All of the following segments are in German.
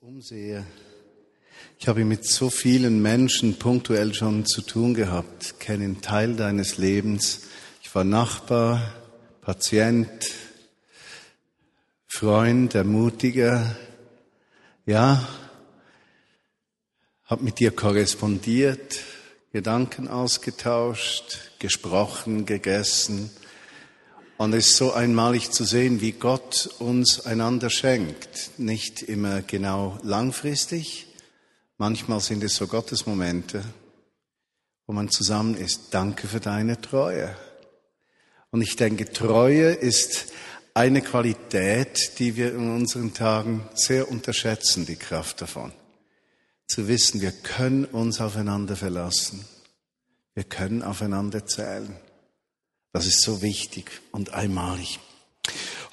umsehe, ich habe mit so vielen Menschen punktuell schon zu tun gehabt, kenne einen Teil deines Lebens. Ich war Nachbar, Patient, Freund, Ermutiger, ja, habe mit dir korrespondiert, Gedanken ausgetauscht, gesprochen, gegessen. Und es ist so einmalig zu sehen, wie Gott uns einander schenkt. Nicht immer genau langfristig. Manchmal sind es so Gottesmomente, wo man zusammen ist. Danke für deine Treue. Und ich denke, Treue ist eine Qualität, die wir in unseren Tagen sehr unterschätzen, die Kraft davon. Zu wissen, wir können uns aufeinander verlassen. Wir können aufeinander zählen. Das ist so wichtig und einmalig.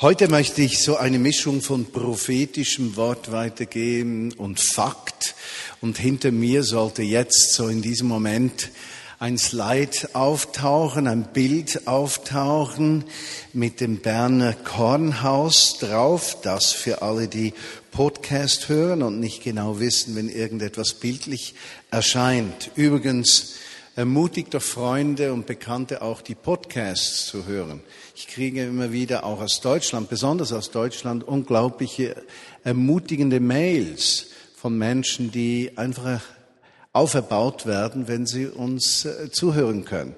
Heute möchte ich so eine Mischung von prophetischem Wort weitergeben und Fakt. Und hinter mir sollte jetzt so in diesem Moment ein Slide auftauchen, ein Bild auftauchen mit dem Berner Kornhaus drauf, das für alle, die Podcast hören und nicht genau wissen, wenn irgendetwas bildlich erscheint. Übrigens, ermutigt doch Freunde und Bekannte auch die Podcasts zu hören. Ich kriege immer wieder auch aus Deutschland, besonders aus Deutschland, unglaubliche ermutigende Mails von Menschen, die einfach auferbaut werden, wenn sie uns äh, zuhören können.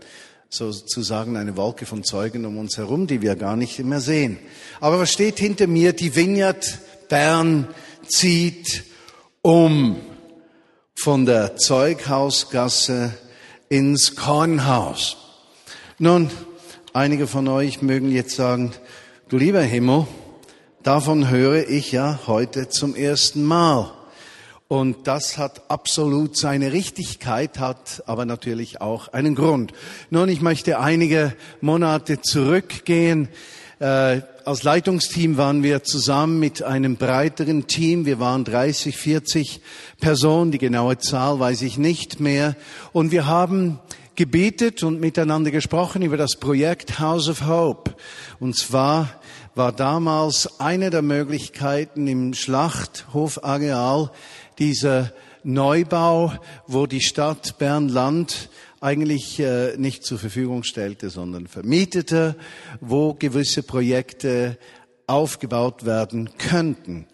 Sozusagen eine Wolke von Zeugen um uns herum, die wir gar nicht mehr sehen. Aber was steht hinter mir? Die Vineyard Bern zieht um von der Zeughausgasse ins Kornhaus. Nun, einige von euch mögen jetzt sagen, du lieber Himmel, davon höre ich ja heute zum ersten Mal. Und das hat absolut seine Richtigkeit, hat aber natürlich auch einen Grund. Nun, ich möchte einige Monate zurückgehen. Äh, als Leitungsteam waren wir zusammen mit einem breiteren Team. Wir waren 30, 40 Personen. Die genaue Zahl weiß ich nicht mehr. Und wir haben gebetet und miteinander gesprochen über das Projekt House of Hope. Und zwar war damals eine der Möglichkeiten im Schlachthofareal dieser Neubau, wo die Stadt Bern-Land eigentlich äh, nicht zur Verfügung stellte, sondern vermietete, wo gewisse Projekte aufgebaut werden könnten.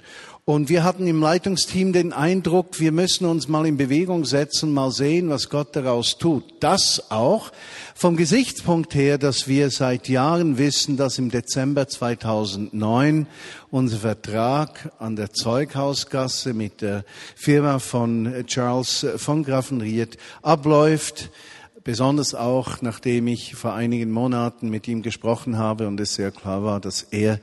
Und wir hatten im Leitungsteam den Eindruck, wir müssen uns mal in Bewegung setzen, mal sehen, was Gott daraus tut. Das auch vom Gesichtspunkt her, dass wir seit Jahren wissen, dass im Dezember 2009 unser Vertrag an der Zeughausgasse mit der Firma von Charles von Graffenried abläuft. Besonders auch, nachdem ich vor einigen Monaten mit ihm gesprochen habe und es sehr klar war, dass er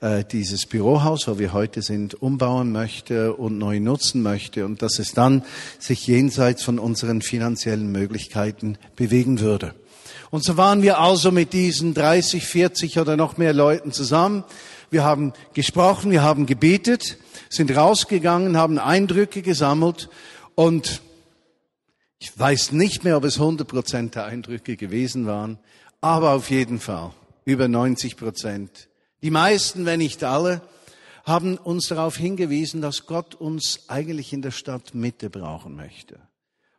äh, dieses Bürohaus, wo wir heute sind, umbauen möchte und neu nutzen möchte und dass es dann sich jenseits von unseren finanziellen Möglichkeiten bewegen würde. Und so waren wir also mit diesen 30, 40 oder noch mehr Leuten zusammen. Wir haben gesprochen, wir haben gebetet, sind rausgegangen, haben Eindrücke gesammelt und ich weiß nicht mehr, ob es 100 Prozent der Eindrücke gewesen waren, aber auf jeden Fall über 90 Prozent. Die meisten, wenn nicht alle, haben uns darauf hingewiesen, dass Gott uns eigentlich in der Stadt Mitte brauchen möchte.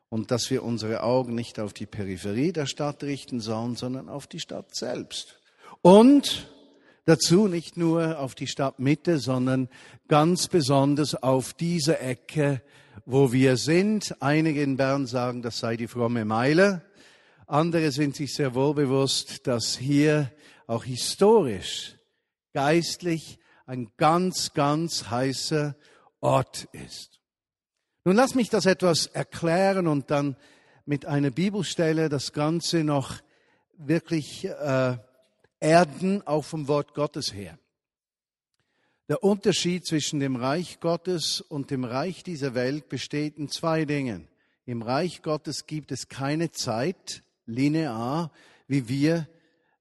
Und dass wir unsere Augen nicht auf die Peripherie der Stadt richten sollen, sondern auf die Stadt selbst. Und dazu nicht nur auf die Stadtmitte, sondern ganz besonders auf diese Ecke wo wir sind. Einige in Bern sagen, das sei die fromme Meile. Andere sind sich sehr wohl bewusst, dass hier auch historisch, geistlich ein ganz, ganz heißer Ort ist. Nun lass mich das etwas erklären und dann mit einer Bibelstelle das Ganze noch wirklich äh, erden, auch vom Wort Gottes her. Der Unterschied zwischen dem Reich Gottes und dem Reich dieser Welt besteht in zwei Dingen. Im Reich Gottes gibt es keine Zeit linear, wie wir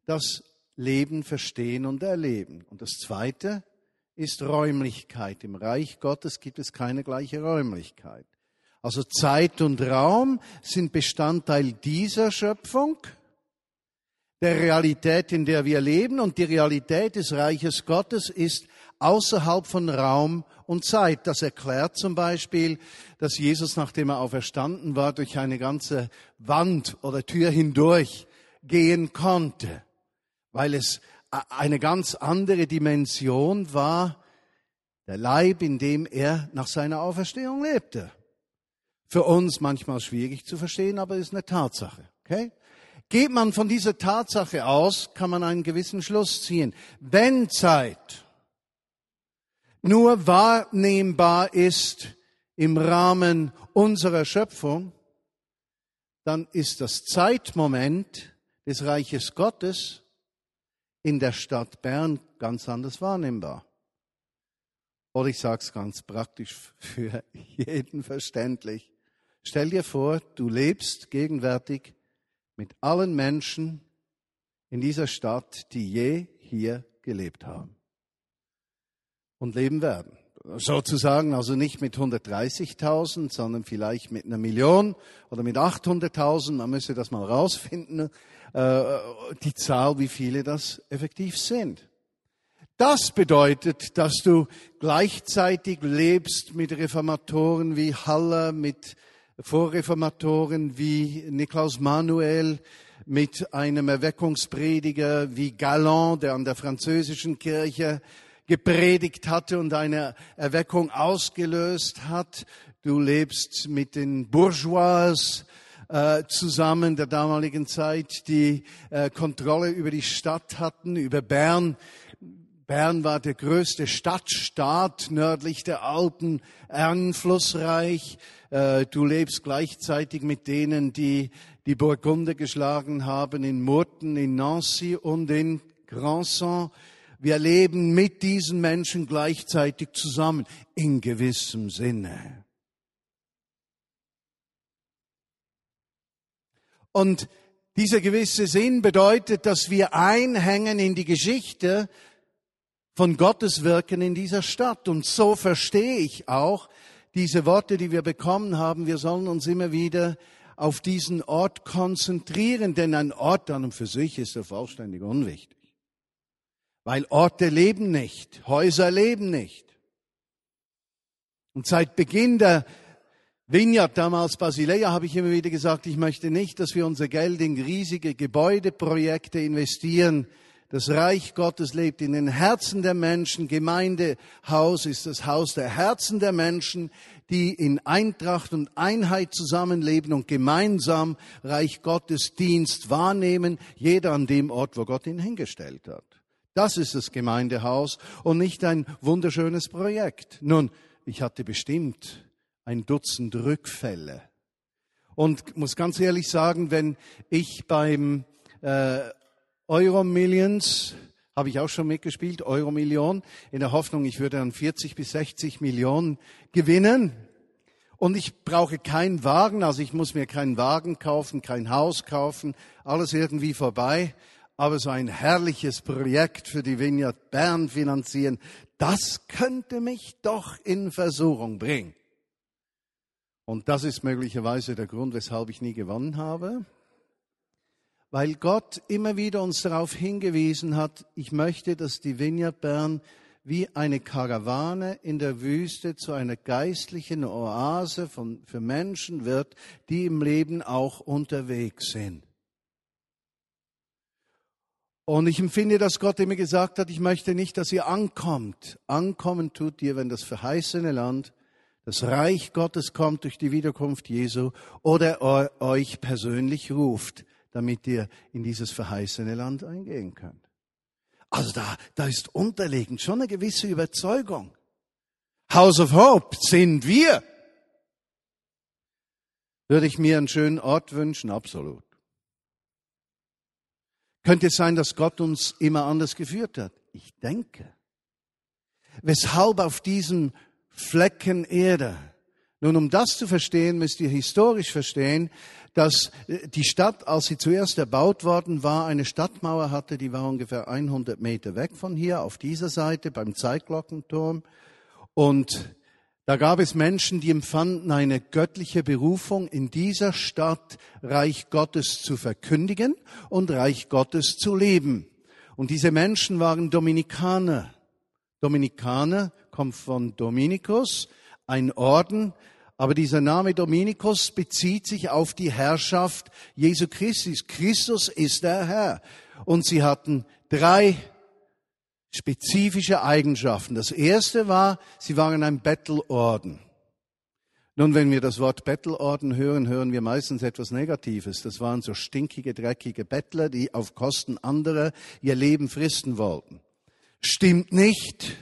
das Leben verstehen und erleben. Und das Zweite ist Räumlichkeit. Im Reich Gottes gibt es keine gleiche Räumlichkeit. Also Zeit und Raum sind Bestandteil dieser Schöpfung, der Realität, in der wir leben. Und die Realität des Reiches Gottes ist außerhalb von Raum und Zeit. Das erklärt zum Beispiel, dass Jesus, nachdem er auferstanden war, durch eine ganze Wand oder Tür hindurch gehen konnte, weil es eine ganz andere Dimension war, der Leib, in dem er nach seiner Auferstehung lebte. Für uns manchmal schwierig zu verstehen, aber ist eine Tatsache. Okay? Geht man von dieser Tatsache aus, kann man einen gewissen Schluss ziehen. Wenn Zeit nur wahrnehmbar ist im Rahmen unserer Schöpfung, dann ist das Zeitmoment des Reiches Gottes in der Stadt Bern ganz anders wahrnehmbar. Oder ich sage es ganz praktisch für jeden verständlich. Stell dir vor, du lebst gegenwärtig mit allen Menschen in dieser Stadt, die je hier gelebt haben und leben werden. Sozusagen also nicht mit 130.000, sondern vielleicht mit einer Million oder mit 800.000. Man müsste das mal rausfinden, äh, die Zahl, wie viele das effektiv sind. Das bedeutet, dass du gleichzeitig lebst mit Reformatoren wie Haller, mit Vorreformatoren wie Niklaus Manuel, mit einem Erweckungsprediger wie Galland, der an der französischen Kirche gepredigt hatte und eine Erweckung ausgelöst hat. Du lebst mit den Bourgeois äh, zusammen der damaligen Zeit, die äh, Kontrolle über die Stadt hatten, über Bern. Bern war der größte Stadtstaat nördlich der Alpen, einflussreich. Äh, du lebst gleichzeitig mit denen, die die Burgunder geschlagen haben in Murten, in Nancy und in Grandson. Wir leben mit diesen Menschen gleichzeitig zusammen, in gewissem Sinne. Und dieser gewisse Sinn bedeutet, dass wir einhängen in die Geschichte von Gottes Wirken in dieser Stadt. Und so verstehe ich auch diese Worte, die wir bekommen haben. Wir sollen uns immer wieder auf diesen Ort konzentrieren, denn ein Ort an und für sich ist ja vollständig unwichtig. Weil Orte leben nicht, Häuser leben nicht. Und seit Beginn der Vineyard, damals Basileia, habe ich immer wieder gesagt, ich möchte nicht, dass wir unser Geld in riesige Gebäudeprojekte investieren. Das Reich Gottes lebt in den Herzen der Menschen. Gemeindehaus ist das Haus der Herzen der Menschen, die in Eintracht und Einheit zusammenleben und gemeinsam Reich Gottes Dienst wahrnehmen, jeder an dem Ort, wo Gott ihn hingestellt hat. Das ist das Gemeindehaus und nicht ein wunderschönes Projekt. Nun, ich hatte bestimmt ein Dutzend Rückfälle. Und muss ganz ehrlich sagen, wenn ich beim äh, Euro Millions habe ich auch schon mitgespielt, Euro Million, in der Hoffnung, ich würde dann 40 bis 60 Millionen gewinnen. Und ich brauche keinen Wagen, also ich muss mir keinen Wagen kaufen, kein Haus kaufen, alles irgendwie vorbei aber so ein herrliches Projekt für die Vineyard Bern finanzieren, das könnte mich doch in Versuchung bringen. Und das ist möglicherweise der Grund, weshalb ich nie gewonnen habe. Weil Gott immer wieder uns darauf hingewiesen hat, ich möchte, dass die Vineyard Bern wie eine Karawane in der Wüste zu einer geistlichen Oase von, für Menschen wird, die im Leben auch unterwegs sind. Und ich empfinde, dass Gott immer gesagt hat, ich möchte nicht, dass ihr ankommt. Ankommen tut ihr, wenn das verheißene Land, das Reich Gottes kommt durch die Wiederkunft Jesu oder euch persönlich ruft, damit ihr in dieses verheißene Land eingehen könnt. Also da, da ist unterliegend schon eine gewisse Überzeugung. House of Hope sind wir. Würde ich mir einen schönen Ort wünschen? Absolut. Könnte es sein, dass Gott uns immer anders geführt hat? Ich denke. Weshalb auf diesem Flecken Erde? Nun, um das zu verstehen, müsst ihr historisch verstehen, dass äh, die Stadt, als sie zuerst erbaut worden war, eine Stadtmauer hatte, die war ungefähr 100 Meter weg von hier, auf dieser Seite beim Zeitglockenturm. Und da gab es Menschen, die empfanden eine göttliche Berufung, in dieser Stadt Reich Gottes zu verkündigen und Reich Gottes zu leben. Und diese Menschen waren Dominikaner. Dominikaner kommt von Dominikus, ein Orden, aber dieser Name Dominikus bezieht sich auf die Herrschaft Jesu Christi. Christus ist der Herr. Und sie hatten drei spezifische Eigenschaften. Das erste war, sie waren ein Bettelorden. Nun, wenn wir das Wort Bettelorden hören, hören wir meistens etwas Negatives. Das waren so stinkige, dreckige Bettler, die auf Kosten anderer ihr Leben fristen wollten. Stimmt nicht.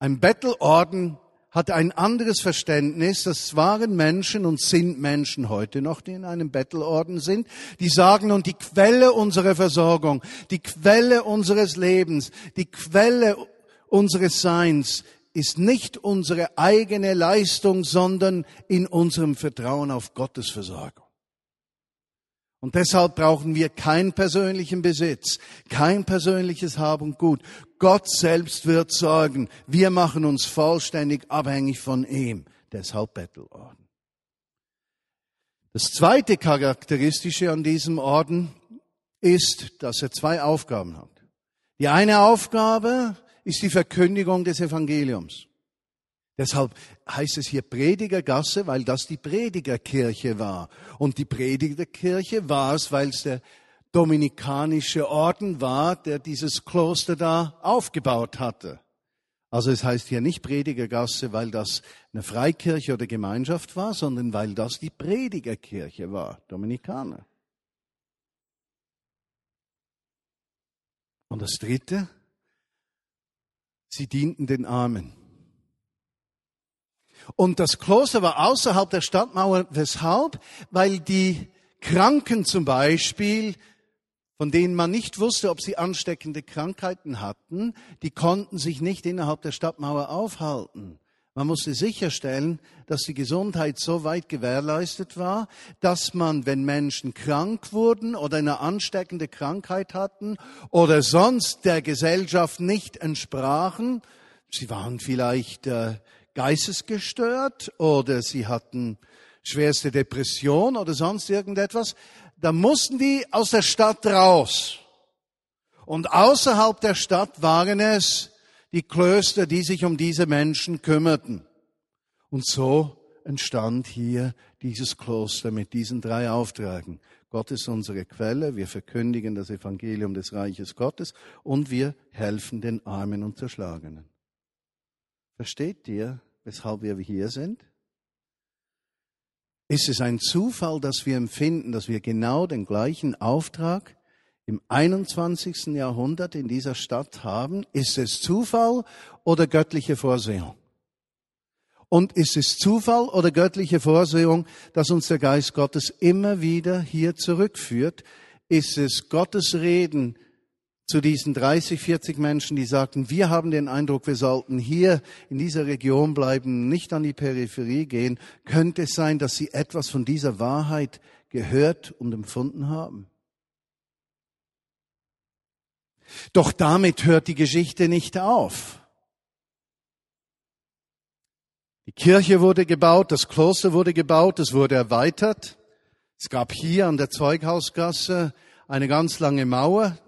Ein Bettelorden hat ein anderes Verständnis. Das waren Menschen und sind Menschen heute noch, die in einem Bettelorden sind. Die sagen, und die Quelle unserer Versorgung, die Quelle unseres Lebens, die Quelle unseres Seins ist nicht unsere eigene Leistung, sondern in unserem Vertrauen auf Gottes Versorgung. Und deshalb brauchen wir keinen persönlichen Besitz, kein persönliches Hab und Gut. Gott selbst wird sorgen. Wir machen uns vollständig abhängig von ihm. Deshalb Bettelorden. Das zweite Charakteristische an diesem Orden ist, dass er zwei Aufgaben hat. Die eine Aufgabe ist die Verkündigung des Evangeliums. Deshalb heißt es hier Predigergasse, weil das die Predigerkirche war. Und die Predigerkirche war es, weil es der dominikanische Orden war, der dieses Kloster da aufgebaut hatte. Also es heißt hier nicht Predigergasse, weil das eine Freikirche oder Gemeinschaft war, sondern weil das die Predigerkirche war, Dominikaner. Und das Dritte, sie dienten den Armen. Und das Kloster war außerhalb der Stadtmauer. Weshalb? Weil die Kranken zum Beispiel, von denen man nicht wusste, ob sie ansteckende Krankheiten hatten, die konnten sich nicht innerhalb der Stadtmauer aufhalten. Man musste sicherstellen, dass die Gesundheit so weit gewährleistet war, dass man, wenn Menschen krank wurden oder eine ansteckende Krankheit hatten oder sonst der Gesellschaft nicht entsprachen, sie waren vielleicht äh, geistesgestört oder sie hatten schwerste Depression oder sonst irgendetwas, dann mussten die aus der Stadt raus. Und außerhalb der Stadt waren es die Klöster, die sich um diese Menschen kümmerten. Und so entstand hier dieses Kloster mit diesen drei Aufträgen. Gott ist unsere Quelle, wir verkündigen das Evangelium des Reiches Gottes und wir helfen den Armen und Zerschlagenen. Versteht ihr, weshalb wir hier sind? Ist es ein Zufall, dass wir empfinden, dass wir genau den gleichen Auftrag im 21. Jahrhundert in dieser Stadt haben? Ist es Zufall oder göttliche Vorsehung? Und ist es Zufall oder göttliche Vorsehung, dass uns der Geist Gottes immer wieder hier zurückführt? Ist es Gottes Reden, zu diesen 30, 40 Menschen, die sagten, wir haben den Eindruck, wir sollten hier in dieser Region bleiben, nicht an die Peripherie gehen, könnte es sein, dass sie etwas von dieser Wahrheit gehört und empfunden haben. Doch damit hört die Geschichte nicht auf. Die Kirche wurde gebaut, das Kloster wurde gebaut, es wurde erweitert. Es gab hier an der Zeughausgasse eine ganz lange Mauer,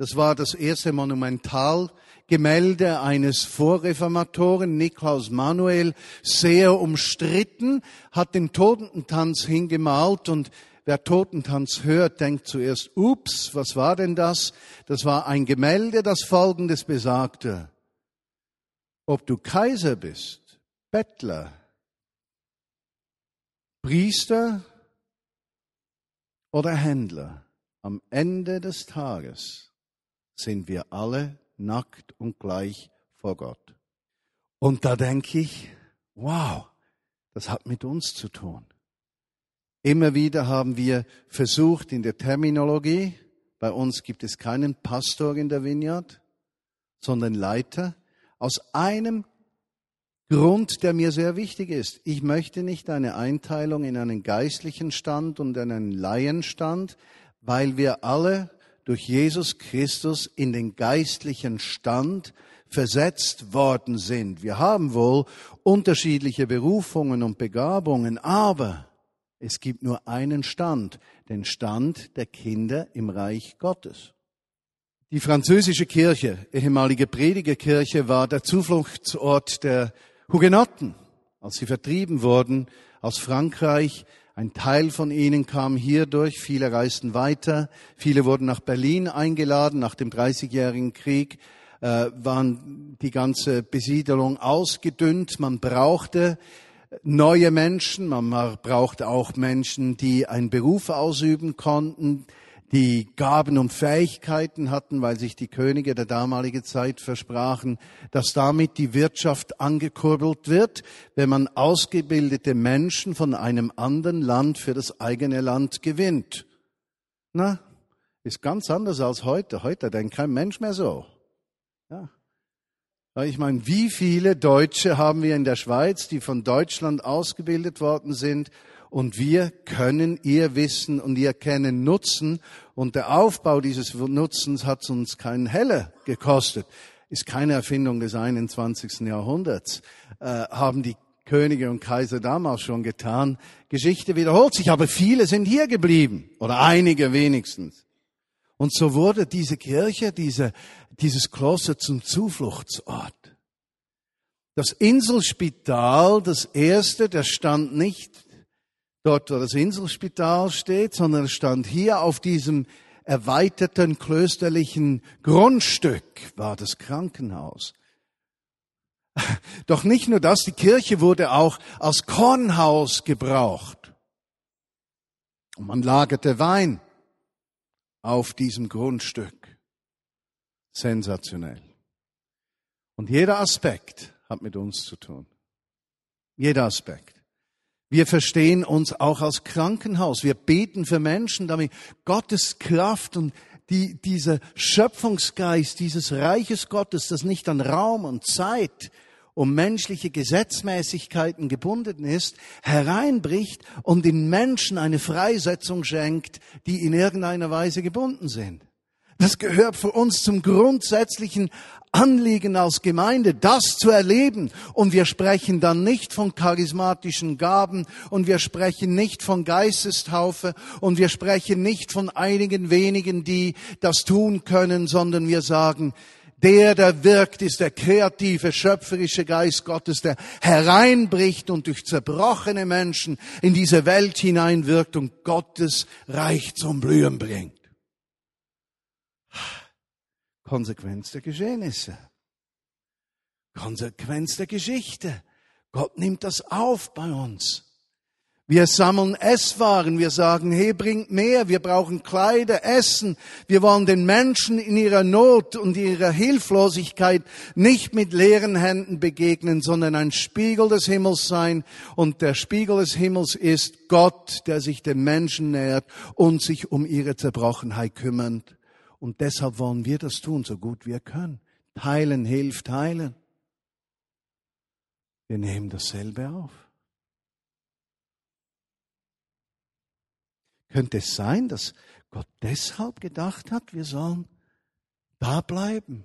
das war das erste Monumentalgemälde eines Vorreformatoren, Niklaus Manuel, sehr umstritten, hat den Totentanz hingemalt und wer Totentanz hört, denkt zuerst, ups, was war denn das? Das war ein Gemälde, das Folgendes besagte. Ob du Kaiser bist, Bettler, Priester oder Händler, am Ende des Tages sind wir alle nackt und gleich vor Gott. Und da denke ich, wow, das hat mit uns zu tun. Immer wieder haben wir versucht in der Terminologie, bei uns gibt es keinen Pastor in der Vineyard, sondern Leiter, aus einem Grund, der mir sehr wichtig ist. Ich möchte nicht eine Einteilung in einen geistlichen Stand und einen Laienstand, weil wir alle durch Jesus Christus in den geistlichen Stand versetzt worden sind. Wir haben wohl unterschiedliche Berufungen und Begabungen, aber es gibt nur einen Stand, den Stand der Kinder im Reich Gottes. Die französische Kirche, ehemalige Predigerkirche, war der Zufluchtsort der Hugenotten, als sie vertrieben wurden aus Frankreich. Ein Teil von ihnen kam hier durch, viele reisten weiter, viele wurden nach Berlin eingeladen nach dem Dreißigjährigen Krieg, äh, waren die ganze Besiedelung ausgedünnt. Man brauchte neue Menschen, man brauchte auch Menschen, die einen Beruf ausüben konnten, die Gaben und Fähigkeiten hatten, weil sich die Könige der damaligen Zeit versprachen, dass damit die Wirtschaft angekurbelt wird, wenn man ausgebildete Menschen von einem anderen Land für das eigene Land gewinnt. Na, ist ganz anders als heute. Heute denkt kein Mensch mehr so. Ja. Ich meine, wie viele Deutsche haben wir in der Schweiz, die von Deutschland ausgebildet worden sind und wir können ihr Wissen und ihr Kennen nutzen. Und der Aufbau dieses Nutzens hat uns keinen Heller gekostet. Ist keine Erfindung des 21. Jahrhunderts. Äh, haben die Könige und Kaiser damals schon getan. Geschichte wiederholt sich, aber viele sind hier geblieben. Oder einige wenigstens. Und so wurde diese Kirche, diese, dieses Kloster zum Zufluchtsort. Das Inselspital, das erste, der stand nicht dort, wo das Inselspital steht, sondern es stand hier auf diesem erweiterten klösterlichen Grundstück, war das Krankenhaus. Doch nicht nur das, die Kirche wurde auch als Kornhaus gebraucht. Und man lagerte Wein auf diesem Grundstück. Sensationell. Und jeder Aspekt hat mit uns zu tun. Jeder Aspekt. Wir verstehen uns auch als Krankenhaus. Wir beten für Menschen, damit Gottes Kraft und die, dieser Schöpfungsgeist dieses Reiches Gottes, das nicht an Raum und Zeit um menschliche Gesetzmäßigkeiten gebunden ist, hereinbricht und den Menschen eine Freisetzung schenkt, die in irgendeiner Weise gebunden sind. Das gehört für uns zum grundsätzlichen Anliegen als Gemeinde, das zu erleben. Und wir sprechen dann nicht von charismatischen Gaben und wir sprechen nicht von Geistestaufe und wir sprechen nicht von einigen wenigen, die das tun können, sondern wir sagen, der, der wirkt, ist der kreative, schöpferische Geist Gottes, der hereinbricht und durch zerbrochene Menschen in diese Welt hineinwirkt und Gottes Reich zum Blühen bringt. Konsequenz der Geschehnisse. Konsequenz der Geschichte. Gott nimmt das auf bei uns. Wir sammeln Esswaren, wir sagen, hey, bringt mehr, wir brauchen Kleider, Essen. Wir wollen den Menschen in ihrer Not und ihrer Hilflosigkeit nicht mit leeren Händen begegnen, sondern ein Spiegel des Himmels sein. Und der Spiegel des Himmels ist Gott, der sich den Menschen nähert und sich um ihre Zerbrochenheit kümmert. Und deshalb wollen wir das tun, so gut wir können. Teilen hilft teilen. Wir nehmen dasselbe auf. Könnte es sein, dass Gott deshalb gedacht hat, wir sollen da bleiben?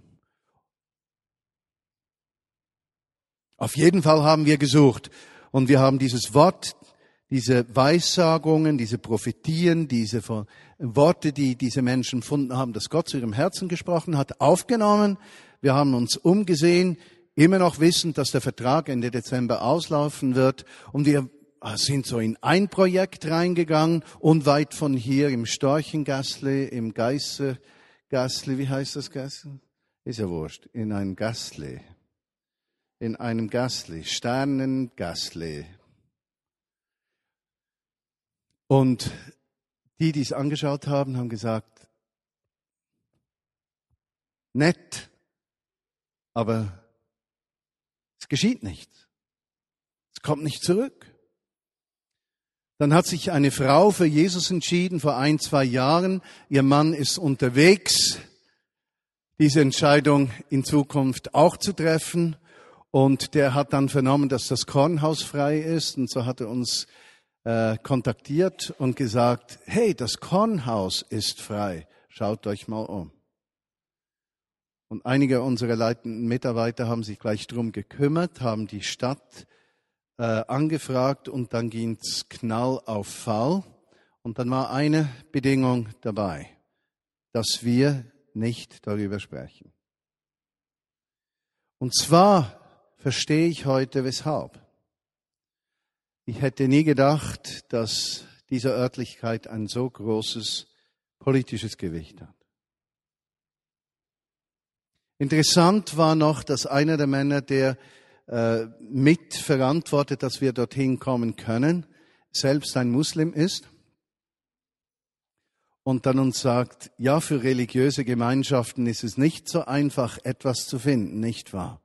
Auf jeden Fall haben wir gesucht und wir haben dieses Wort diese Weissagungen, diese Prophetien, diese Worte, die diese Menschen gefunden haben, dass Gott zu ihrem Herzen gesprochen hat, aufgenommen. Wir haben uns umgesehen, immer noch wissend, dass der Vertrag Ende Dezember auslaufen wird. Und wir sind so in ein Projekt reingegangen, unweit von hier im Storchengassle, im Geiße, Gassle, wie heißt das Gassle? Ist ja wurscht, in ein Gassle. In einem Gassle, Sternengassle. Und die, die es angeschaut haben, haben gesagt, nett, aber es geschieht nichts. Es kommt nicht zurück. Dann hat sich eine Frau für Jesus entschieden vor ein, zwei Jahren. Ihr Mann ist unterwegs, diese Entscheidung in Zukunft auch zu treffen. Und der hat dann vernommen, dass das Kornhaus frei ist. Und so hat er uns äh, kontaktiert und gesagt, hey, das Kornhaus ist frei, schaut euch mal um. Und einige unserer leitenden Mitarbeiter haben sich gleich drum gekümmert, haben die Stadt äh, angefragt und dann ging's Knall auf Fall. Und dann war eine Bedingung dabei, dass wir nicht darüber sprechen. Und zwar verstehe ich heute weshalb. Ich hätte nie gedacht, dass diese Örtlichkeit ein so großes politisches Gewicht hat. Interessant war noch, dass einer der Männer, der äh, mitverantwortet, dass wir dorthin kommen können, selbst ein Muslim ist und dann uns sagt, ja, für religiöse Gemeinschaften ist es nicht so einfach, etwas zu finden, nicht wahr?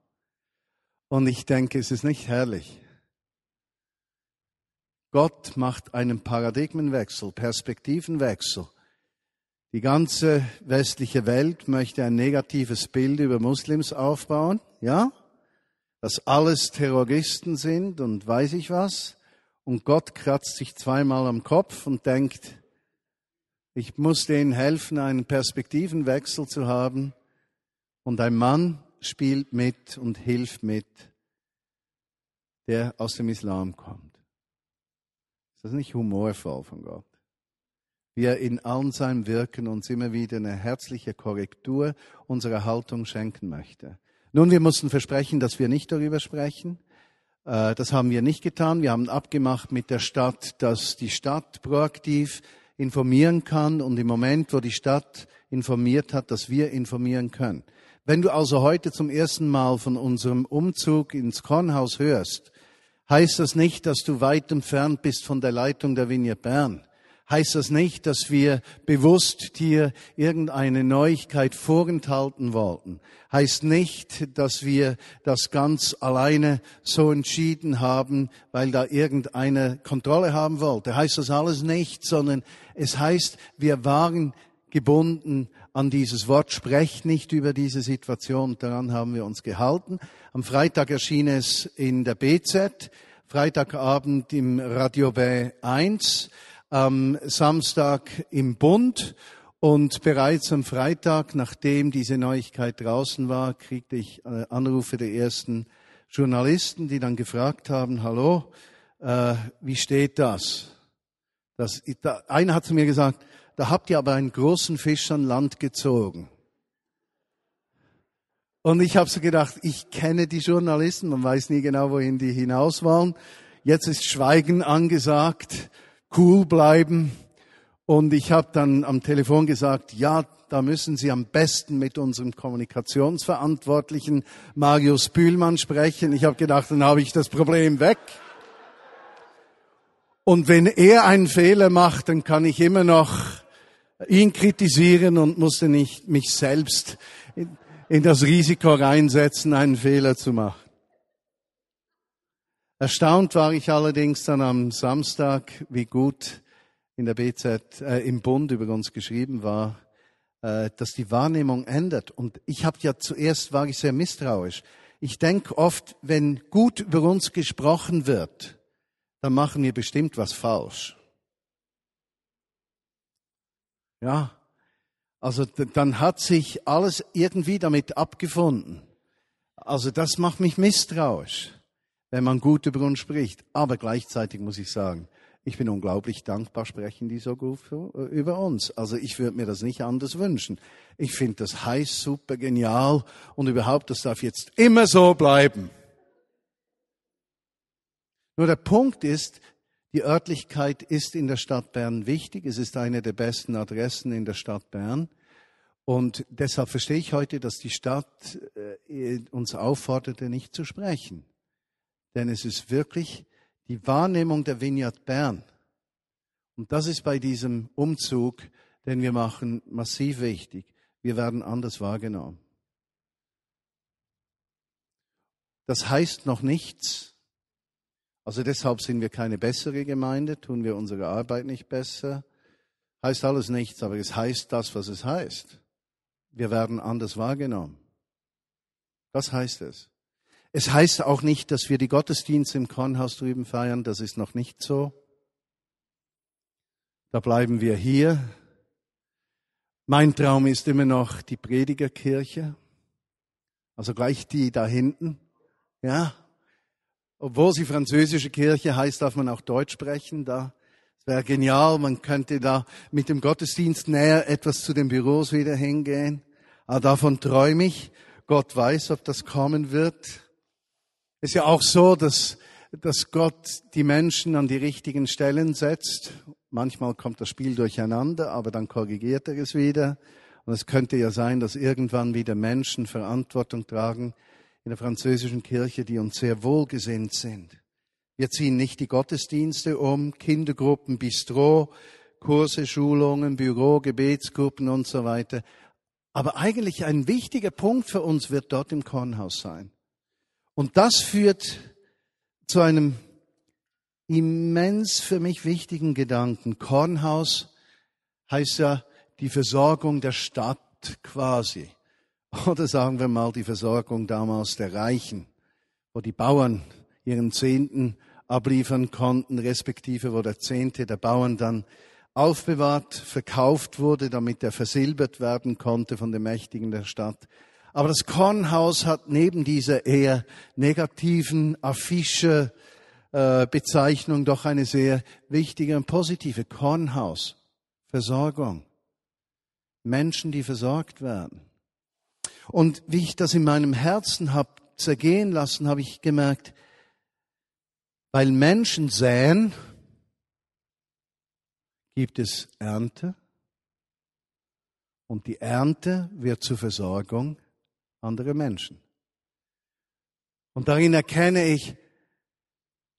Und ich denke, es ist nicht herrlich. Gott macht einen Paradigmenwechsel, Perspektivenwechsel. Die ganze westliche Welt möchte ein negatives Bild über Muslims aufbauen, ja? Dass alles Terroristen sind und weiß ich was. Und Gott kratzt sich zweimal am Kopf und denkt, ich muss denen helfen, einen Perspektivenwechsel zu haben. Und ein Mann spielt mit und hilft mit, der aus dem Islam kommt. Ist das nicht humorvoll von Gott? Wie er in allen seinem Wirken uns immer wieder eine herzliche Korrektur unserer Haltung schenken möchte. Nun, wir mussten versprechen, dass wir nicht darüber sprechen. Äh, das haben wir nicht getan. Wir haben abgemacht mit der Stadt, dass die Stadt proaktiv informieren kann und im Moment, wo die Stadt informiert hat, dass wir informieren können. Wenn du also heute zum ersten Mal von unserem Umzug ins Kornhaus hörst, heißt das nicht, dass du weit entfernt bist von der Leitung der Vignette Bern heißt das nicht, dass wir bewusst dir irgendeine Neuigkeit vorenthalten wollten. Heißt nicht, dass wir das ganz alleine so entschieden haben, weil da irgendeine Kontrolle haben wollte. Heißt das alles nicht, sondern es heißt, wir waren gebunden an dieses Wort, sprecht nicht über diese Situation. Daran haben wir uns gehalten. Am Freitag erschien es in der BZ, Freitagabend im Radio B 1 am Samstag im Bund und bereits am Freitag, nachdem diese Neuigkeit draußen war, kriegte ich äh, Anrufe der ersten Journalisten, die dann gefragt haben, hallo, äh, wie steht das? das da, einer hat zu mir gesagt, da habt ihr aber einen großen Fisch an Land gezogen. Und ich habe so gedacht, ich kenne die Journalisten, man weiß nie genau, wohin die hinaus wollen. Jetzt ist Schweigen angesagt cool bleiben. Und ich habe dann am Telefon gesagt, ja, da müssen Sie am besten mit unserem Kommunikationsverantwortlichen Marius Bühlmann sprechen. Ich habe gedacht, dann habe ich das Problem weg. Und wenn er einen Fehler macht, dann kann ich immer noch ihn kritisieren und musste nicht mich selbst in, in das Risiko reinsetzen, einen Fehler zu machen. Erstaunt war ich allerdings dann am Samstag, wie gut in der BZ, äh, im Bund über uns geschrieben war, äh, dass die Wahrnehmung ändert. Und ich habe ja zuerst war ich sehr misstrauisch. Ich denke oft, wenn gut über uns gesprochen wird, dann machen wir bestimmt was falsch. Ja, also dann hat sich alles irgendwie damit abgefunden. Also das macht mich misstrauisch wenn man gut über uns spricht. Aber gleichzeitig muss ich sagen, ich bin unglaublich dankbar, sprechen die so gut äh, über uns. Also ich würde mir das nicht anders wünschen. Ich finde das heiß, super, genial und überhaupt, das darf jetzt immer so bleiben. Nur der Punkt ist, die Örtlichkeit ist in der Stadt Bern wichtig. Es ist eine der besten Adressen in der Stadt Bern. Und deshalb verstehe ich heute, dass die Stadt äh, uns aufforderte, nicht zu sprechen. Denn es ist wirklich die Wahrnehmung der Vineyard Bern. Und das ist bei diesem Umzug, den wir machen, massiv wichtig. Wir werden anders wahrgenommen. Das heißt noch nichts. Also deshalb sind wir keine bessere Gemeinde, tun wir unsere Arbeit nicht besser. Heißt alles nichts, aber es heißt das, was es heißt. Wir werden anders wahrgenommen. Das heißt es. Es heißt auch nicht, dass wir die Gottesdienste im Kornhaus drüben feiern. Das ist noch nicht so. Da bleiben wir hier. Mein Traum ist immer noch die Predigerkirche. Also gleich die da hinten. Ja. Obwohl sie französische Kirche heißt, darf man auch Deutsch sprechen. Da wäre genial. Man könnte da mit dem Gottesdienst näher etwas zu den Büros wieder hingehen. Aber davon träume ich. Gott weiß, ob das kommen wird. Ist ja auch so, dass, dass Gott die Menschen an die richtigen Stellen setzt. Manchmal kommt das Spiel durcheinander, aber dann korrigiert er es wieder. Und es könnte ja sein, dass irgendwann wieder Menschen Verantwortung tragen in der französischen Kirche, die uns sehr wohlgesinnt sind. Wir ziehen nicht die Gottesdienste um, Kindergruppen, Bistro, Kurse, Schulungen, Büro, Gebetsgruppen und so weiter. Aber eigentlich ein wichtiger Punkt für uns wird dort im Kornhaus sein. Und das führt zu einem immens für mich wichtigen Gedanken. Kornhaus heißt ja die Versorgung der Stadt quasi. Oder sagen wir mal die Versorgung damals der Reichen, wo die Bauern ihren Zehnten abliefern konnten, respektive wo der Zehnte der Bauern dann aufbewahrt, verkauft wurde, damit er versilbert werden konnte von den Mächtigen der Stadt. Aber das Kornhaus hat neben dieser eher negativen Affische äh, Bezeichnung doch eine sehr wichtige und positive Kornhaus. Versorgung. Menschen, die versorgt werden. Und wie ich das in meinem Herzen habe zergehen lassen, habe ich gemerkt, weil Menschen säen, gibt es Ernte und die Ernte wird zur Versorgung anderer Menschen. Und darin erkenne ich,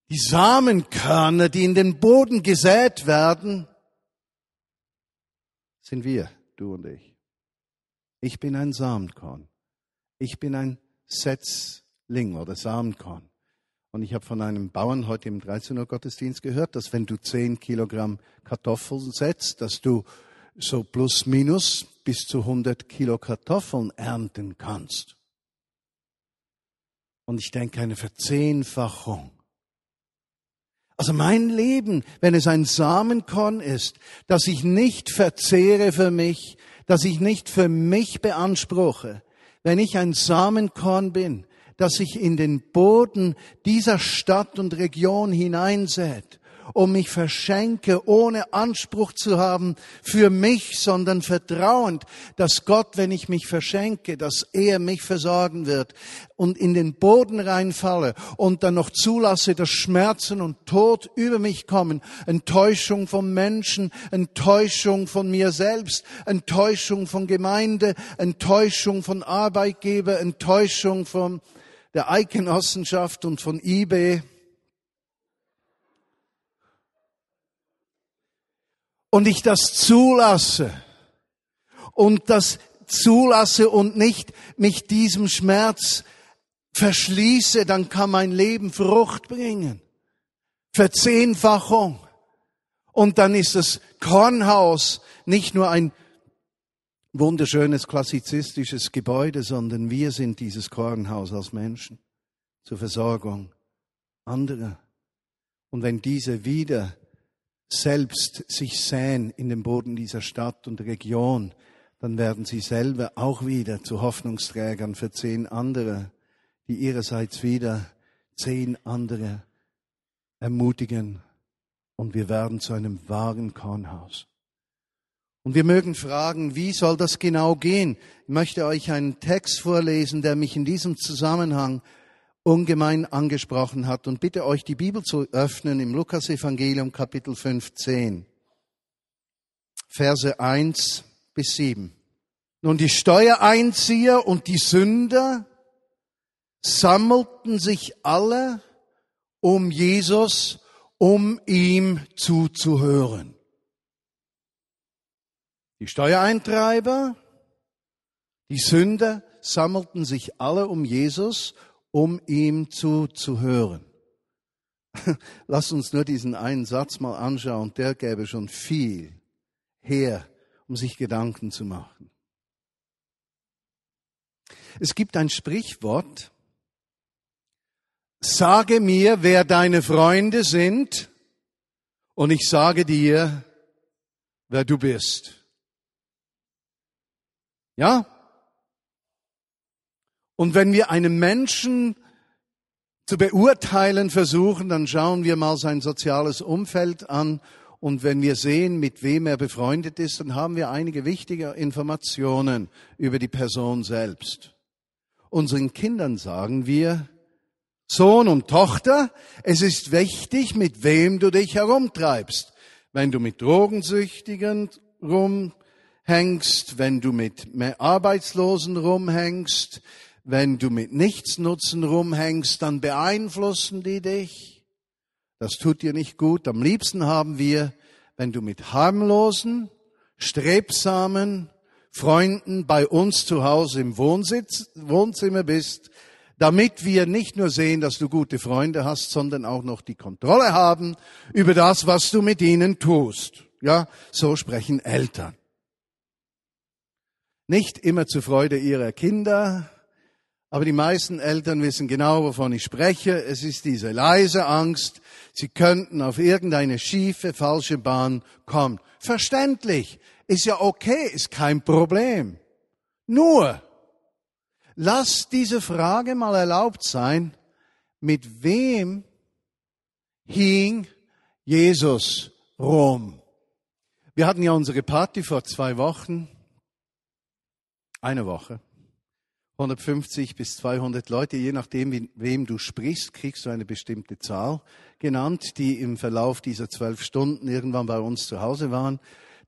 die Samenkörner, die in den Boden gesät werden, sind wir, du und ich. Ich bin ein Samenkorn. Ich bin ein Setzling oder Samenkorn. Und ich habe von einem Bauern heute im 13 Uhr Gottesdienst gehört, dass wenn du 10 Kilogramm Kartoffeln setzt, dass du so plus minus bis zu 100 Kilo Kartoffeln ernten kannst. Und ich denke, eine Verzehnfachung. Also mein Leben, wenn es ein Samenkorn ist, das ich nicht verzehre für mich, das ich nicht für mich beanspruche, wenn ich ein Samenkorn bin, das sich in den Boden dieser Stadt und Region hineinsät und mich verschenke, ohne Anspruch zu haben für mich, sondern vertrauend, dass Gott, wenn ich mich verschenke, dass er mich versorgen wird und in den Boden reinfalle und dann noch zulasse, dass Schmerzen und Tod über mich kommen, Enttäuschung vom Menschen, Enttäuschung von mir selbst, Enttäuschung von Gemeinde, Enttäuschung von Arbeitgeber, Enttäuschung von der Eidgenossenschaft und von eBay, und ich das zulasse und das zulasse und nicht mich diesem Schmerz verschließe, dann kann mein Leben Frucht bringen. Verzehnfachung. Und dann ist das Kornhaus nicht nur ein wunderschönes klassizistisches Gebäude, sondern wir sind dieses Kornhaus als Menschen zur Versorgung anderer. Und wenn diese wieder selbst sich säen in dem Boden dieser Stadt und Region, dann werden sie selber auch wieder zu Hoffnungsträgern für zehn andere, die ihrerseits wieder zehn andere ermutigen und wir werden zu einem wahren Kornhaus. Und wir mögen fragen, wie soll das genau gehen? Ich möchte euch einen Text vorlesen, der mich in diesem Zusammenhang ungemein angesprochen hat. Und bitte euch die Bibel zu öffnen im Lukas-Evangelium Kapitel 15, Verse 1 bis 7. Nun, die Steuereinzieher und die Sünder sammelten sich alle um Jesus, um ihm zuzuhören. Die Steuereintreiber, die Sünder sammelten sich alle um Jesus, um ihm zuzuhören. Lass uns nur diesen einen Satz mal anschauen, der gäbe schon viel her, um sich Gedanken zu machen. Es gibt ein Sprichwort, sage mir, wer deine Freunde sind, und ich sage dir, wer du bist. Ja? Und wenn wir einen Menschen zu beurteilen versuchen, dann schauen wir mal sein soziales Umfeld an Und wenn wir sehen, mit wem er befreundet ist, dann haben wir einige wichtige Informationen über die Person selbst. Unseren Kindern sagen wir, Sohn und Tochter, es ist wichtig, mit wem du dich herumtreibst. Wenn du mit Drogensüchtigen rumhängst, wenn du mit Arbeitslosen rumhängst, wenn du mit Nichtsnutzen rumhängst, dann beeinflussen die dich. Das tut dir nicht gut. Am liebsten haben wir, wenn du mit harmlosen, strebsamen Freunden bei uns zu Hause im Wohnsitz, Wohnzimmer bist, damit wir nicht nur sehen, dass du gute Freunde hast, sondern auch noch die Kontrolle haben über das, was du mit ihnen tust. Ja, so sprechen Eltern. Nicht immer zur Freude ihrer Kinder, aber die meisten Eltern wissen genau, wovon ich spreche. Es ist diese leise Angst, sie könnten auf irgendeine schiefe, falsche Bahn kommen. Verständlich, ist ja okay, ist kein Problem. Nur, Lass diese Frage mal erlaubt sein, mit wem hing Jesus rum? Wir hatten ja unsere Party vor zwei Wochen, eine Woche. 150 bis 200 Leute, je nachdem, wem du sprichst, kriegst du eine bestimmte Zahl genannt, die im Verlauf dieser zwölf Stunden irgendwann bei uns zu Hause waren.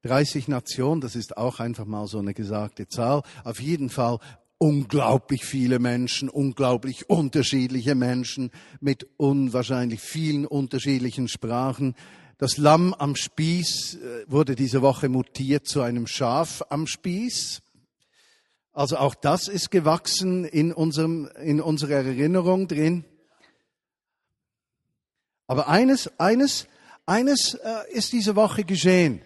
30 Nationen, das ist auch einfach mal so eine gesagte Zahl. Auf jeden Fall unglaublich viele Menschen, unglaublich unterschiedliche Menschen mit unwahrscheinlich vielen unterschiedlichen Sprachen. Das Lamm am Spieß äh, wurde diese Woche mutiert zu einem Schaf am Spieß. Also auch das ist gewachsen in, unserem, in unserer Erinnerung drin. Aber eines, eines, eines äh, ist diese Woche geschehen.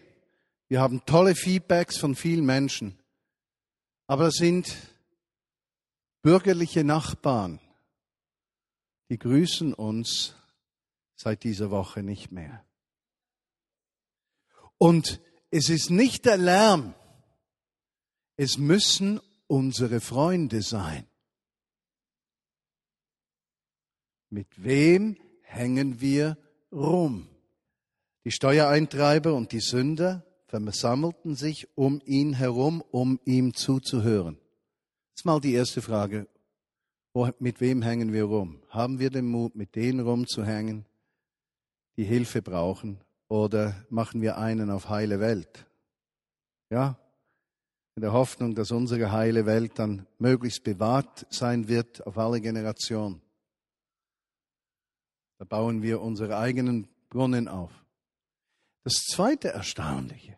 Wir haben tolle Feedbacks von vielen Menschen. Aber das sind bürgerliche Nachbarn, die grüßen uns seit dieser Woche nicht mehr. Und es ist nicht der Lärm, es müssen unsere Freunde sein. Mit wem hängen wir rum? Die Steuereintreiber und die Sünder versammelten sich um ihn herum, um ihm zuzuhören. Ist mal die erste Frage. Mit wem hängen wir rum? Haben wir den Mut, mit denen rumzuhängen, die Hilfe brauchen? Oder machen wir einen auf heile Welt? Ja? In der Hoffnung, dass unsere heile Welt dann möglichst bewahrt sein wird auf alle Generationen. Da bauen wir unsere eigenen Brunnen auf. Das zweite Erstaunliche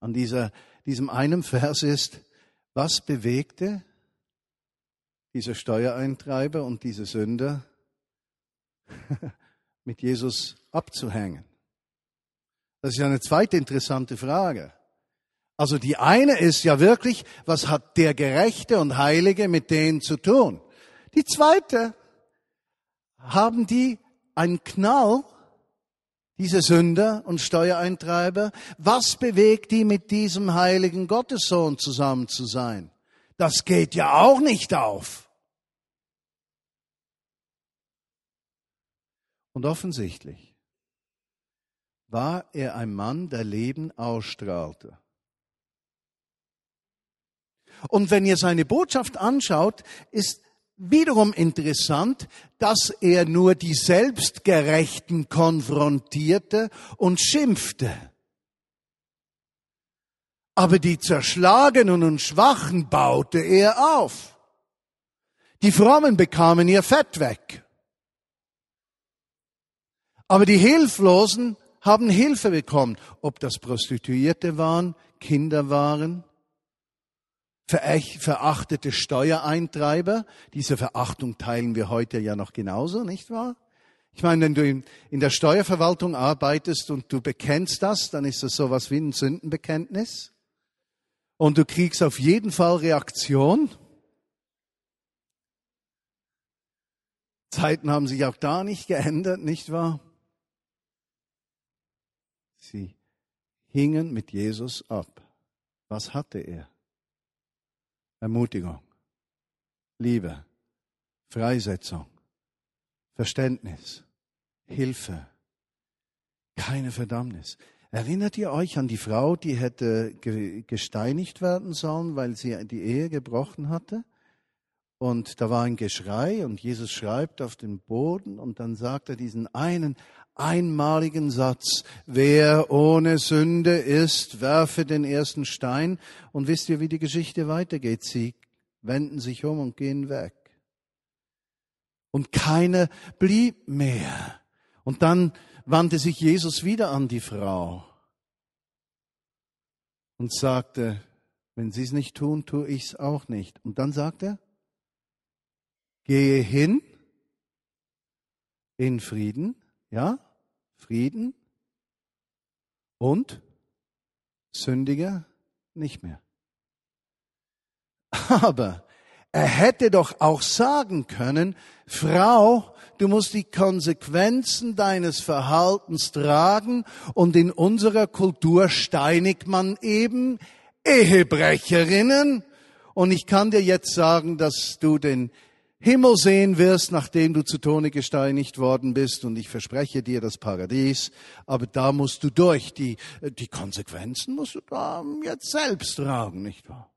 an dieser, diesem einen Vers ist, was bewegte diese Steuereintreiber und diese Sünder, mit Jesus abzuhängen? Das ist ja eine zweite interessante Frage. Also die eine ist ja wirklich, was hat der Gerechte und Heilige mit denen zu tun? Die zweite, haben die einen Knall diese Sünder und Steuereintreiber, was bewegt die mit diesem heiligen Gottessohn zusammen zu sein? Das geht ja auch nicht auf. Und offensichtlich war er ein Mann, der Leben ausstrahlte. Und wenn ihr seine Botschaft anschaut, ist wiederum interessant, dass er nur die Selbstgerechten konfrontierte und schimpfte. Aber die Zerschlagenen und Schwachen baute er auf. Die Frommen bekamen ihr Fett weg. Aber die Hilflosen haben Hilfe bekommen, ob das Prostituierte waren, Kinder waren, verachtete Steuereintreiber. Diese Verachtung teilen wir heute ja noch genauso, nicht wahr? Ich meine, wenn du in, der Steuerverwaltung arbeitest und du bekennst das, dann ist das sowas wie ein Sündenbekenntnis. Und du kriegst auf jeden Fall Reaktion. Zeiten haben sich auch da nicht geändert, nicht wahr? Sie hingen mit Jesus ab. Was hatte er? Ermutigung, Liebe, Freisetzung, Verständnis, Hilfe, keine Verdammnis. Erinnert ihr euch an die Frau, die hätte gesteinigt werden sollen, weil sie die Ehe gebrochen hatte? Und da war ein Geschrei und Jesus schreibt auf den Boden und dann sagt er diesen einen einmaligen Satz, wer ohne Sünde ist, werfe den ersten Stein. Und wisst ihr, wie die Geschichte weitergeht? Sie wenden sich um und gehen weg. Und keiner blieb mehr. Und dann wandte sich Jesus wieder an die Frau und sagte, wenn Sie es nicht tun, tue ich es auch nicht. Und dann sagt er, gehe hin in Frieden, ja, Frieden und sündiger nicht mehr. Aber er hätte doch auch sagen können, Frau, du musst die Konsequenzen deines Verhaltens tragen und in unserer Kultur steinigt man eben Ehebrecherinnen. Und ich kann dir jetzt sagen, dass du den Himmel sehen wirst, nachdem du zu Tone gesteinigt worden bist, und ich verspreche dir das Paradies, aber da musst du durch, die, die Konsequenzen musst du da jetzt selbst tragen, nicht wahr?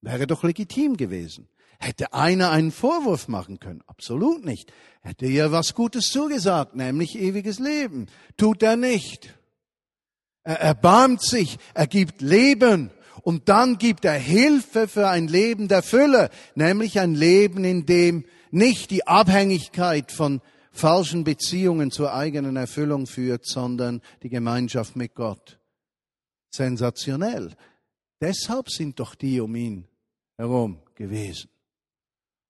Wäre doch legitim gewesen. Hätte einer einen Vorwurf machen können? Absolut nicht. Hätte ihr was Gutes zugesagt, nämlich ewiges Leben. Tut er nicht. Er erbarmt sich, er gibt Leben und dann gibt er Hilfe für ein Leben der Fülle, nämlich ein Leben, in dem nicht die Abhängigkeit von falschen Beziehungen zur eigenen Erfüllung führt, sondern die Gemeinschaft mit Gott. Sensationell. Deshalb sind doch die um ihn herum gewesen.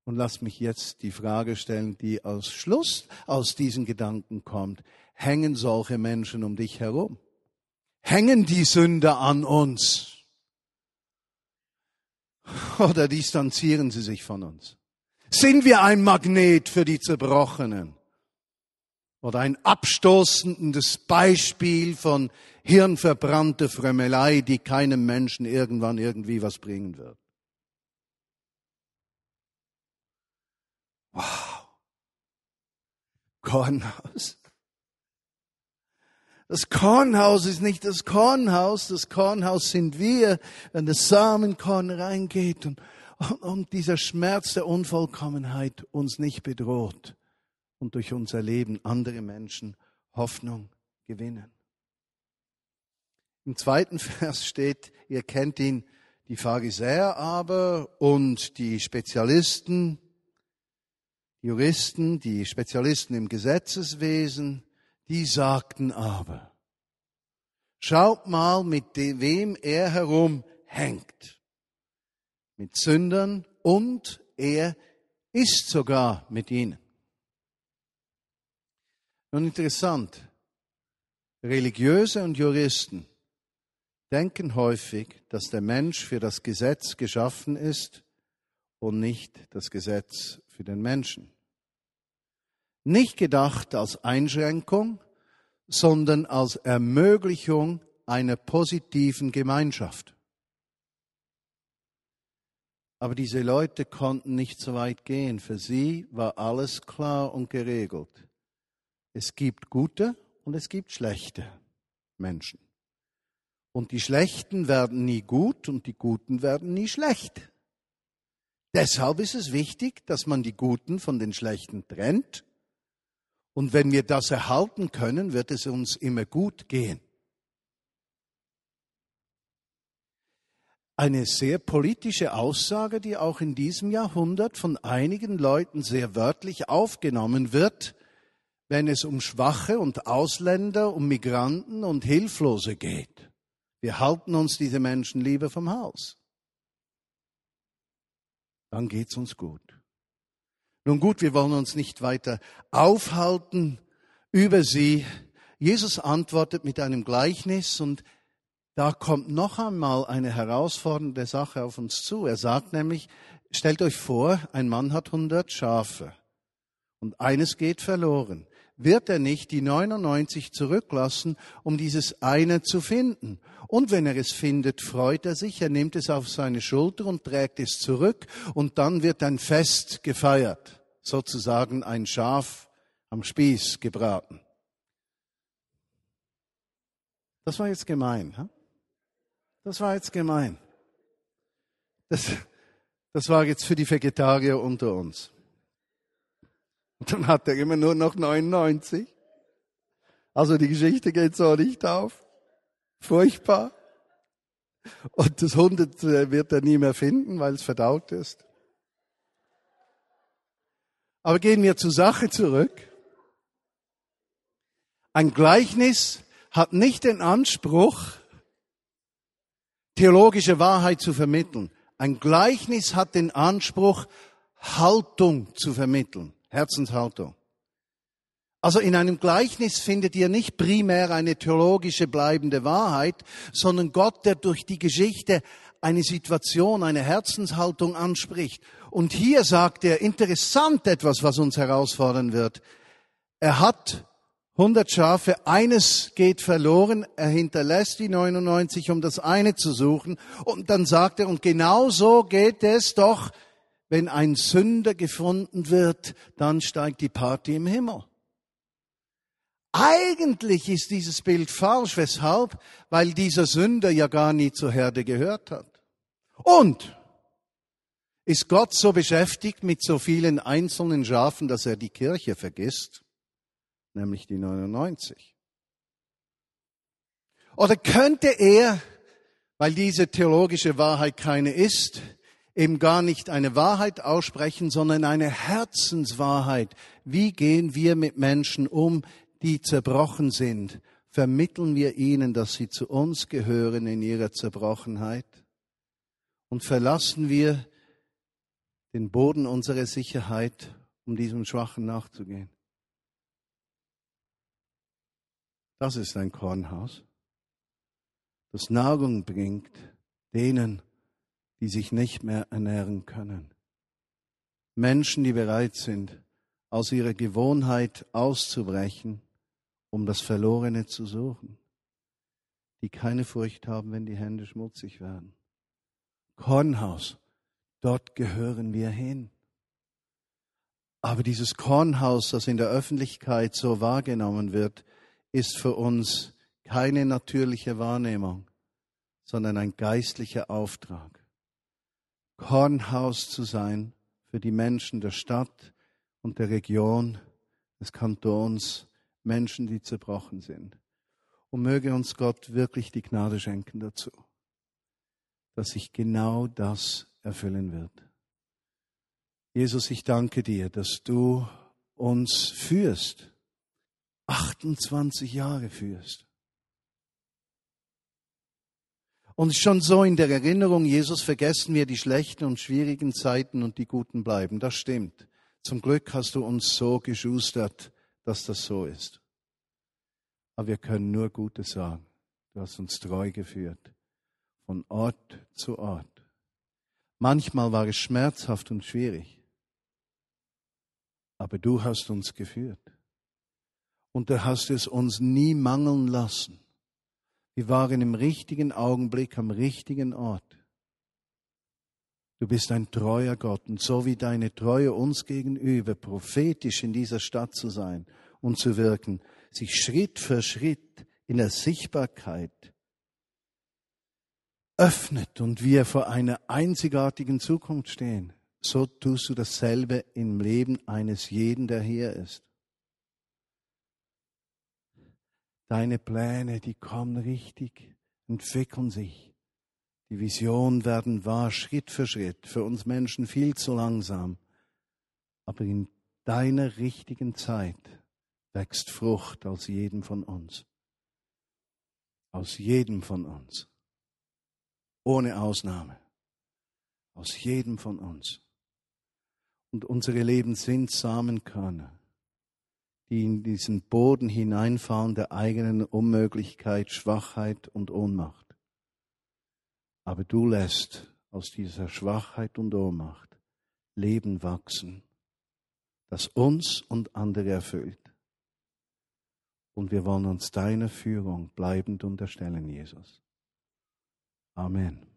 Und lass mich jetzt die Frage stellen, die aus Schluss aus diesen Gedanken kommt. Hängen solche Menschen um dich herum? Hängen die Sünder an uns? Oder distanzieren sie sich von uns? Sind wir ein Magnet für die Zerbrochenen? Oder ein abstoßendes Beispiel von hirnverbrannter Frömmelei, die keinem Menschen irgendwann irgendwie was bringen wird? Wow. Kornhaus. Das Kornhaus ist nicht das Kornhaus, das Kornhaus sind wir, wenn das Samenkorn reingeht und, und, und dieser Schmerz der Unvollkommenheit uns nicht bedroht und durch unser Leben andere Menschen Hoffnung gewinnen. Im zweiten Vers steht, ihr kennt ihn, die Pharisäer aber und die Spezialisten, Juristen, die Spezialisten im Gesetzeswesen, die sagten aber, schaut mal, mit wem er herumhängt. Mit Sündern und er ist sogar mit ihnen. Nun interessant, Religiöse und Juristen denken häufig, dass der Mensch für das Gesetz geschaffen ist und nicht das Gesetz für den Menschen. Nicht gedacht als Einschränkung, sondern als Ermöglichung einer positiven Gemeinschaft. Aber diese Leute konnten nicht so weit gehen. Für sie war alles klar und geregelt. Es gibt gute und es gibt schlechte Menschen. Und die Schlechten werden nie gut und die Guten werden nie schlecht. Deshalb ist es wichtig, dass man die Guten von den Schlechten trennt und wenn wir das erhalten können, wird es uns immer gut gehen. Eine sehr politische Aussage, die auch in diesem Jahrhundert von einigen Leuten sehr wörtlich aufgenommen wird, wenn es um Schwache und Ausländer, um Migranten und Hilflose geht. Wir halten uns diese Menschen lieber vom Haus. Dann geht's uns gut. Nun gut, wir wollen uns nicht weiter aufhalten über sie. Jesus antwortet mit einem Gleichnis und da kommt noch einmal eine herausfordernde Sache auf uns zu. Er sagt nämlich, stellt euch vor, ein Mann hat hundert Schafe und eines geht verloren. Wird er nicht die 99 zurücklassen, um dieses eine zu finden? Und wenn er es findet, freut er sich, er nimmt es auf seine Schulter und trägt es zurück und dann wird ein Fest gefeiert, sozusagen ein Schaf am Spieß gebraten. Das war jetzt gemein. Hm? Das war jetzt gemein. Das, das war jetzt für die Vegetarier unter uns. Und dann hat er immer nur noch 99. Also die Geschichte geht so nicht auf. Furchtbar. Und das Hunderte wird er nie mehr finden, weil es verdaut ist. Aber gehen wir zur Sache zurück. Ein Gleichnis hat nicht den Anspruch, theologische Wahrheit zu vermitteln. Ein Gleichnis hat den Anspruch, Haltung zu vermitteln, Herzenshaltung. Also in einem Gleichnis findet ihr nicht primär eine theologische bleibende Wahrheit, sondern Gott, der durch die Geschichte eine Situation, eine Herzenshaltung anspricht. Und hier sagt er interessant etwas, was uns herausfordern wird. Er hat 100 Schafe, eines geht verloren, er hinterlässt die 99, um das eine zu suchen. Und dann sagt er, und genau so geht es doch, wenn ein Sünder gefunden wird, dann steigt die Party im Himmel. Eigentlich ist dieses Bild falsch. Weshalb? Weil dieser Sünder ja gar nie zur Herde gehört hat. Und ist Gott so beschäftigt mit so vielen einzelnen Schafen, dass er die Kirche vergisst, nämlich die 99? Oder könnte er, weil diese theologische Wahrheit keine ist, eben gar nicht eine Wahrheit aussprechen, sondern eine Herzenswahrheit. Wie gehen wir mit Menschen um, die zerbrochen sind, vermitteln wir ihnen, dass sie zu uns gehören in ihrer Zerbrochenheit und verlassen wir den Boden unserer Sicherheit, um diesem Schwachen nachzugehen. Das ist ein Kornhaus, das Nahrung bringt denen, die sich nicht mehr ernähren können. Menschen, die bereit sind, aus ihrer Gewohnheit auszubrechen um das Verlorene zu suchen, die keine Furcht haben, wenn die Hände schmutzig werden. Kornhaus, dort gehören wir hin. Aber dieses Kornhaus, das in der Öffentlichkeit so wahrgenommen wird, ist für uns keine natürliche Wahrnehmung, sondern ein geistlicher Auftrag. Kornhaus zu sein für die Menschen der Stadt und der Region, des Kantons, Menschen, die zerbrochen sind. Und möge uns Gott wirklich die Gnade schenken dazu, dass sich genau das erfüllen wird. Jesus, ich danke dir, dass du uns führst, 28 Jahre führst. Und schon so in der Erinnerung, Jesus, vergessen wir die schlechten und schwierigen Zeiten und die guten bleiben. Das stimmt. Zum Glück hast du uns so geschustert, dass das so ist. Aber wir können nur Gutes sagen. Du hast uns treu geführt, von Ort zu Ort. Manchmal war es schmerzhaft und schwierig, aber du hast uns geführt. Und du hast es uns nie mangeln lassen. Wir waren im richtigen Augenblick am richtigen Ort. Du bist ein treuer Gott und so wie deine Treue uns gegenüber, prophetisch in dieser Stadt zu sein und zu wirken, sich Schritt für Schritt in der Sichtbarkeit öffnet und wir vor einer einzigartigen Zukunft stehen, so tust du dasselbe im Leben eines jeden, der hier ist. Deine Pläne, die kommen richtig, entwickeln sich. Die Visionen werden wahr, Schritt für Schritt, für uns Menschen viel zu langsam. Aber in deiner richtigen Zeit wächst Frucht aus jedem von uns. Aus jedem von uns. Ohne Ausnahme. Aus jedem von uns. Und unsere Leben sind Samenkörner, die in diesen Boden hineinfallen der eigenen Unmöglichkeit, Schwachheit und Ohnmacht. Aber du lässt aus dieser Schwachheit und Ohnmacht Leben wachsen, das uns und andere erfüllt. Und wir wollen uns deiner Führung bleibend unterstellen, Jesus. Amen.